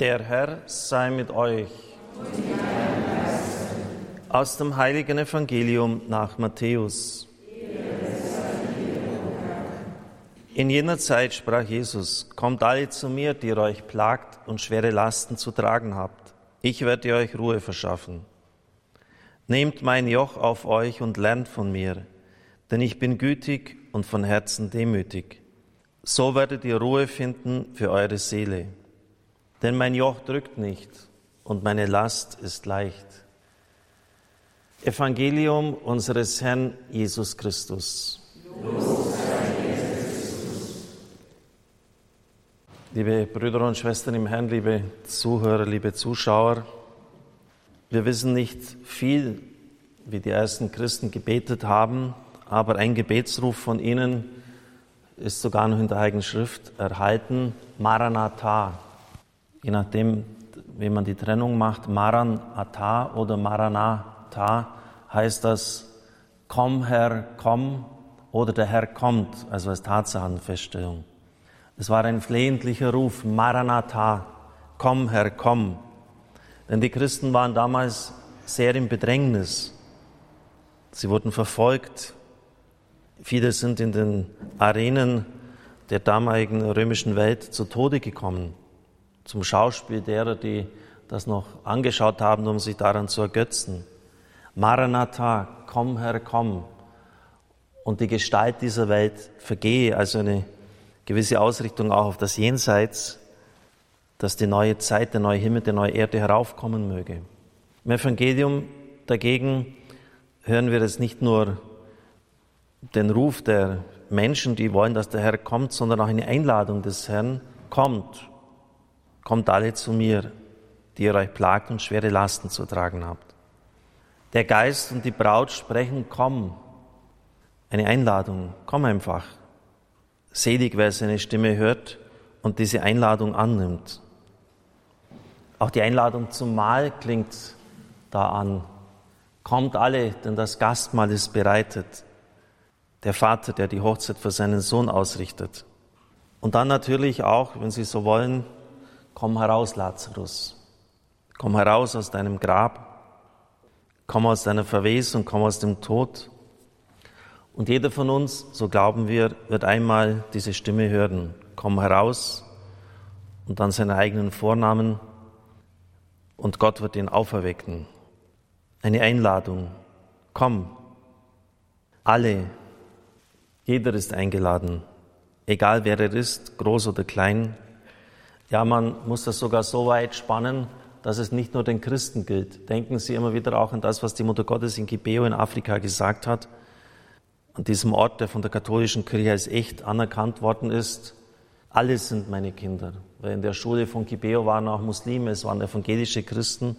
Der Herr sei mit euch. Aus dem heiligen Evangelium nach Matthäus. In jener Zeit sprach Jesus, Kommt alle zu mir, die ihr euch plagt und schwere Lasten zu tragen habt. Ich werde euch Ruhe verschaffen. Nehmt mein Joch auf euch und lernt von mir, denn ich bin gütig und von Herzen demütig. So werdet ihr Ruhe finden für eure Seele. Denn mein Joch drückt nicht und meine Last ist leicht. Evangelium unseres Herrn Jesus Christus. Liebe Brüder und Schwestern im Herrn, liebe Zuhörer, liebe Zuschauer, wir wissen nicht viel, wie die ersten Christen gebetet haben, aber ein Gebetsruf von ihnen ist sogar noch in der Heiligen Schrift erhalten, Maranatha, je nachdem, wie man die Trennung macht, Maranatha oder Maranatha, heißt das, komm Herr, komm oder der Herr kommt, also als Tatsachenfeststellung. Es war ein flehentlicher Ruf, Maranatha, komm Herr, komm. Denn die Christen waren damals sehr im Bedrängnis. Sie wurden verfolgt. Viele sind in den Arenen der damaligen römischen Welt zu Tode gekommen zum Schauspiel derer, die das noch angeschaut haben, um sich daran zu ergötzen. Maranatha, komm Herr, komm. Und die Gestalt dieser Welt vergehe, also eine gewisse Ausrichtung auch auf das Jenseits, dass die neue Zeit, der neue Himmel, die neue Erde heraufkommen möge. Im Evangelium dagegen hören wir es nicht nur den Ruf der Menschen, die wollen, dass der Herr kommt, sondern auch eine Einladung des Herrn, kommt, Kommt alle zu mir, die ihr euch plagt und schwere Lasten zu tragen habt. Der Geist und die Braut sprechen, komm. Eine Einladung, komm einfach. Selig, wer seine Stimme hört und diese Einladung annimmt. Auch die Einladung zum Mahl klingt da an. Kommt alle, denn das Gastmahl ist bereitet. Der Vater, der die Hochzeit für seinen Sohn ausrichtet. Und dann natürlich auch, wenn Sie so wollen, Komm heraus, Lazarus. Komm heraus aus deinem Grab. Komm aus deiner Verwesung, komm aus dem Tod. Und jeder von uns, so glauben wir, wird einmal diese Stimme hören. Komm heraus und dann seinen eigenen Vornamen und Gott wird ihn auferwecken. Eine Einladung. Komm. Alle. Jeder ist eingeladen. Egal wer er ist, groß oder klein, ja, man muss das sogar so weit spannen, dass es nicht nur den Christen gilt. Denken Sie immer wieder auch an das, was die Mutter Gottes in Gibeo in Afrika gesagt hat. An diesem Ort, der von der katholischen Kirche als echt anerkannt worden ist. Alle sind meine Kinder. Weil in der Schule von Gibeo waren auch Muslime, es waren evangelische Christen.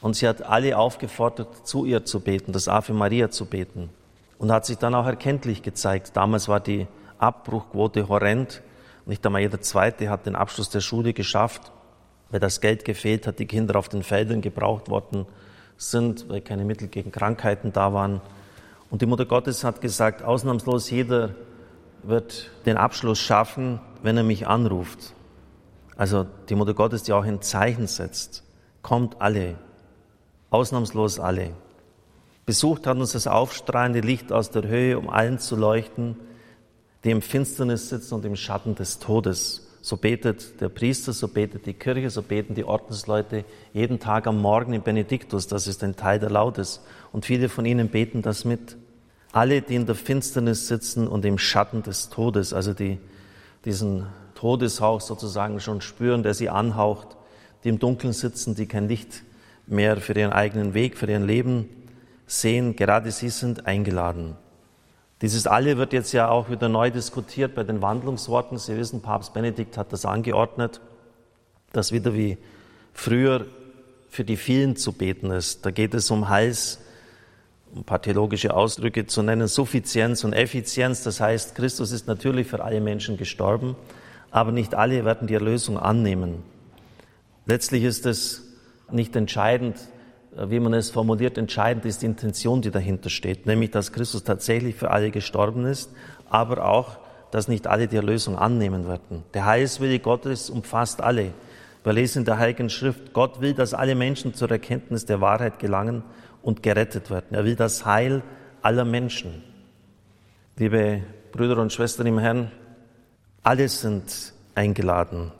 Und sie hat alle aufgefordert, zu ihr zu beten, das Ave Maria zu beten. Und hat sich dann auch erkenntlich gezeigt. Damals war die Abbruchquote horrend. Nicht einmal jeder Zweite hat den Abschluss der Schule geschafft, weil das Geld gefehlt hat, die Kinder auf den Feldern gebraucht worden sind, weil keine Mittel gegen Krankheiten da waren. Und die Mutter Gottes hat gesagt, ausnahmslos jeder wird den Abschluss schaffen, wenn er mich anruft. Also die Mutter Gottes, die auch ein Zeichen setzt. Kommt alle, ausnahmslos alle. Besucht hat uns das aufstrahlende Licht aus der Höhe, um allen zu leuchten, die im Finsternis sitzen und im Schatten des Todes. So betet der Priester, so betet die Kirche, so beten die Ordensleute jeden Tag am Morgen im Benediktus. Das ist ein Teil der Lautes. Und viele von ihnen beten das mit. Alle, die in der Finsternis sitzen und im Schatten des Todes, also die diesen Todeshauch sozusagen schon spüren, der sie anhaucht, die im Dunkeln sitzen, die kein Licht mehr für ihren eigenen Weg, für ihr Leben sehen, gerade sie sind eingeladen. Dieses Alle wird jetzt ja auch wieder neu diskutiert bei den Wandlungsworten. Sie wissen, Papst Benedikt hat das angeordnet, dass wieder wie früher für die vielen zu beten ist. Da geht es um Heils, um ein paar theologische Ausdrücke zu nennen, Suffizienz und Effizienz. Das heißt, Christus ist natürlich für alle Menschen gestorben, aber nicht alle werden die Erlösung annehmen. Letztlich ist es nicht entscheidend, wie man es formuliert, entscheidend ist die Intention, die dahinter steht, nämlich dass Christus tatsächlich für alle gestorben ist, aber auch, dass nicht alle die Erlösung annehmen werden. Der Heilswille Gottes umfasst alle. Wir lesen in der Heiligen Schrift, Gott will, dass alle Menschen zur Erkenntnis der Wahrheit gelangen und gerettet werden. Er will das Heil aller Menschen. Liebe Brüder und Schwestern im Herrn, alle sind eingeladen.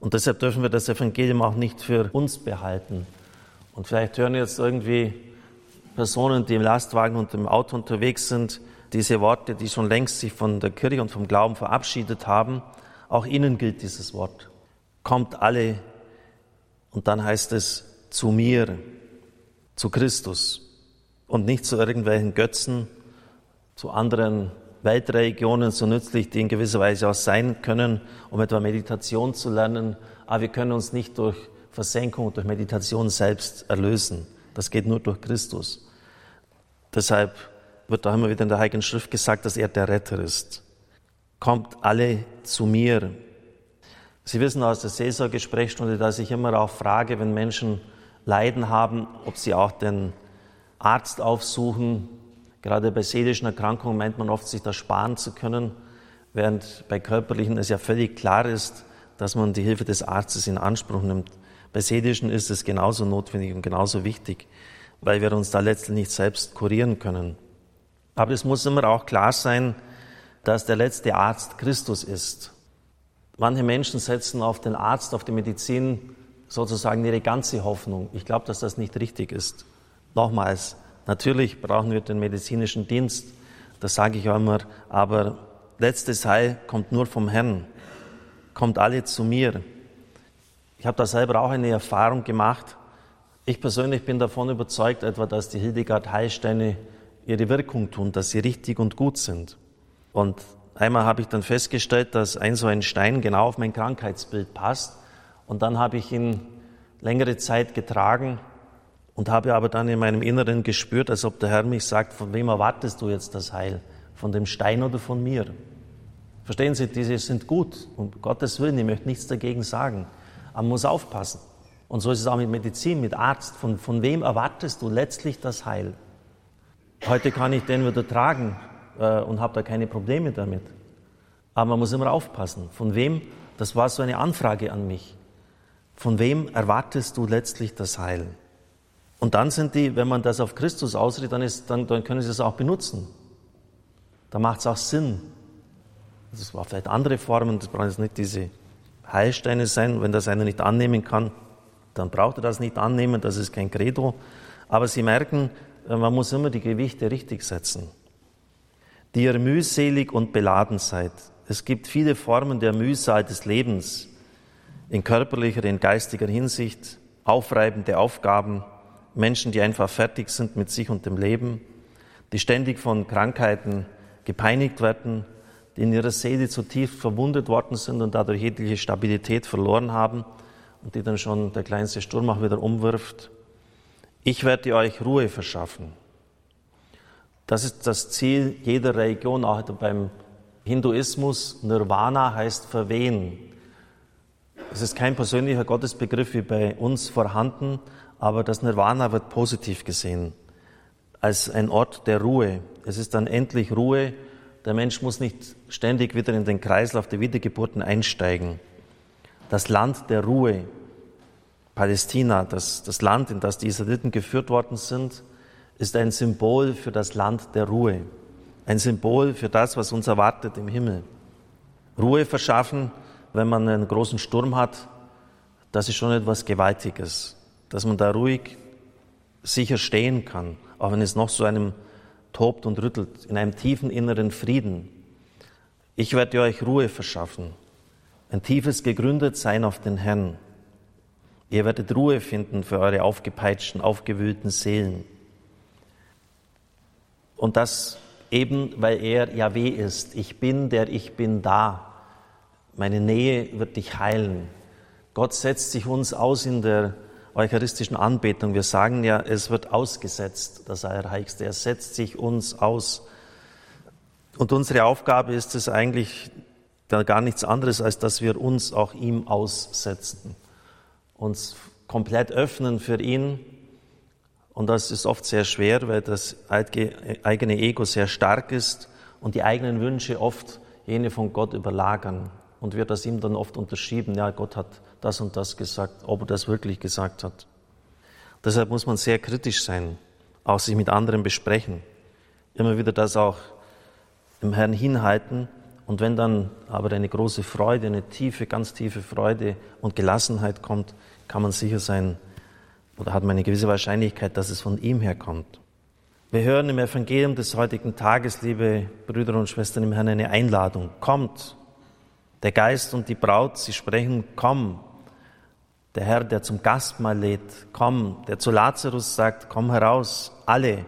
Und deshalb dürfen wir das Evangelium auch nicht für uns behalten. Und vielleicht hören jetzt irgendwie Personen, die im Lastwagen und im Auto unterwegs sind, diese Worte, die schon längst sich von der Kirche und vom Glauben verabschiedet haben. Auch ihnen gilt dieses Wort kommt alle, und dann heißt es, zu mir, zu Christus und nicht zu irgendwelchen Götzen, zu anderen Weltreligionen, so nützlich die in gewisser Weise auch sein können, um etwa Meditation zu lernen. Aber wir können uns nicht durch Versenkung durch Meditation selbst erlösen. Das geht nur durch Christus. Deshalb wird auch immer wieder in der Heiligen Schrift gesagt, dass er der Retter ist. Kommt alle zu mir, Sie wissen aus der Seelsorgesprechstunde, dass ich immer auch frage, wenn Menschen Leiden haben, ob sie auch den Arzt aufsuchen. Gerade bei seelischen Erkrankungen meint man oft, sich das sparen zu können, während bei körperlichen es ja völlig klar ist, dass man die Hilfe des Arztes in Anspruch nimmt. Bei seelischen ist es genauso notwendig und genauso wichtig, weil wir uns da letztlich nicht selbst kurieren können. Aber es muss immer auch klar sein, dass der letzte Arzt Christus ist. Manche Menschen setzen auf den Arzt, auf die Medizin sozusagen ihre ganze Hoffnung. Ich glaube, dass das nicht richtig ist. Nochmals, natürlich brauchen wir den medizinischen Dienst, das sage ich auch immer, aber letztes Heil kommt nur vom Herrn, kommt alle zu mir. Ich habe da selber auch eine Erfahrung gemacht. Ich persönlich bin davon überzeugt, etwa, dass die Hildegard Heilsteine ihre Wirkung tun, dass sie richtig und gut sind. Und Einmal habe ich dann festgestellt, dass ein so ein Stein genau auf mein Krankheitsbild passt. Und dann habe ich ihn längere Zeit getragen und habe aber dann in meinem Inneren gespürt, als ob der Herr mich sagt, von wem erwartest du jetzt das Heil? Von dem Stein oder von mir? Verstehen Sie, diese sind gut, um Gottes Willen, ich möchte nichts dagegen sagen. Man muss aufpassen. Und so ist es auch mit Medizin, mit Arzt. Von, von wem erwartest du letztlich das Heil? Heute kann ich den wieder tragen, äh, und habe da keine Probleme damit. Aber man muss immer aufpassen. Von wem, das war so eine Anfrage an mich, von wem erwartest du letztlich das Heil? Und dann sind die, wenn man das auf Christus ausrichtet, dann, ist, dann, dann können sie es auch benutzen. Da macht es auch Sinn. Das war vielleicht andere Formen, das brauchen jetzt nicht diese Heilsteine sein. Wenn das einer nicht annehmen kann, dann braucht er das nicht annehmen, das ist kein Credo. Aber Sie merken, äh, man muss immer die Gewichte richtig setzen die ihr mühselig und beladen seid. Es gibt viele Formen der Mühsal des Lebens, in körperlicher, in geistiger Hinsicht, aufreibende Aufgaben, Menschen, die einfach fertig sind mit sich und dem Leben, die ständig von Krankheiten gepeinigt werden, die in ihrer Seele zu tief verwundet worden sind und dadurch jegliche Stabilität verloren haben und die dann schon der kleinste Sturm auch wieder umwirft. Ich werde euch Ruhe verschaffen. Das ist das Ziel jeder Religion, auch beim Hinduismus. Nirvana heißt verwehen. Es ist kein persönlicher Gottesbegriff wie bei uns vorhanden, aber das Nirvana wird positiv gesehen als ein Ort der Ruhe. Es ist dann endlich Ruhe. Der Mensch muss nicht ständig wieder in den Kreislauf der Wiedergeburten einsteigen. Das Land der Ruhe, Palästina, das, das Land, in das die Israeliten geführt worden sind, ist ein Symbol für das Land der Ruhe, ein Symbol für das, was uns erwartet im Himmel. Ruhe verschaffen, wenn man einen großen Sturm hat, das ist schon etwas Gewaltiges, dass man da ruhig sicher stehen kann, auch wenn es noch so einem tobt und rüttelt, in einem tiefen inneren Frieden. Ich werde euch Ruhe verschaffen, ein tiefes Gegründetsein auf den Herrn. Ihr werdet Ruhe finden für eure aufgepeitschten, aufgewühlten Seelen. Und das eben, weil er Yahweh ist. Ich bin, der ich bin da. Meine Nähe wird dich heilen. Gott setzt sich uns aus in der eucharistischen Anbetung. Wir sagen ja, es wird ausgesetzt, das Allerheiligste. Er setzt sich uns aus. Und unsere Aufgabe ist es eigentlich gar nichts anderes, als dass wir uns auch ihm aussetzen, uns komplett öffnen für ihn, und das ist oft sehr schwer, weil das eigene Ego sehr stark ist und die eigenen Wünsche oft jene von Gott überlagern. Und wird das ihm dann oft unterschieben, ja, Gott hat das und das gesagt, ob er das wirklich gesagt hat. Deshalb muss man sehr kritisch sein, auch sich mit anderen besprechen, immer wieder das auch im Herrn hinhalten und wenn dann aber eine große Freude, eine tiefe, ganz tiefe Freude und Gelassenheit kommt, kann man sicher sein oder hat man eine gewisse Wahrscheinlichkeit, dass es von ihm herkommt. Wir hören im Evangelium des heutigen Tages, liebe Brüder und Schwestern im Herrn, eine Einladung. Kommt, der Geist und die Braut, sie sprechen, komm. Der Herr, der zum Gastmahl lädt, komm. Der zu Lazarus sagt, komm heraus, alle.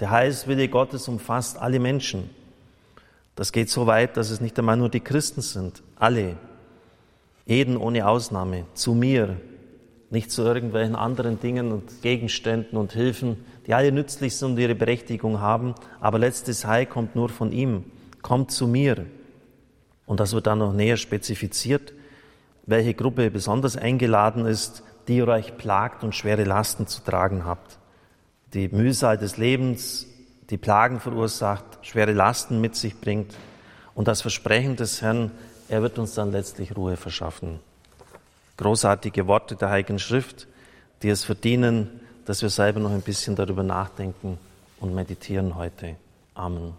Der Heilswille Gottes umfasst alle Menschen. Das geht so weit, dass es nicht einmal nur die Christen sind, alle. Jeden ohne Ausnahme, zu mir, nicht zu irgendwelchen anderen Dingen und Gegenständen und Hilfen, die alle nützlich sind und ihre Berechtigung haben, aber letztes Heil kommt nur von ihm. Kommt zu mir. Und das wird dann noch näher spezifiziert, welche Gruppe besonders eingeladen ist, die ihr euch plagt und schwere Lasten zu tragen habt. Die Mühsal des Lebens, die Plagen verursacht, schwere Lasten mit sich bringt und das Versprechen des Herrn, er wird uns dann letztlich Ruhe verschaffen. Großartige Worte der Heiligen Schrift, die es verdienen, dass wir selber noch ein bisschen darüber nachdenken und meditieren heute. Amen.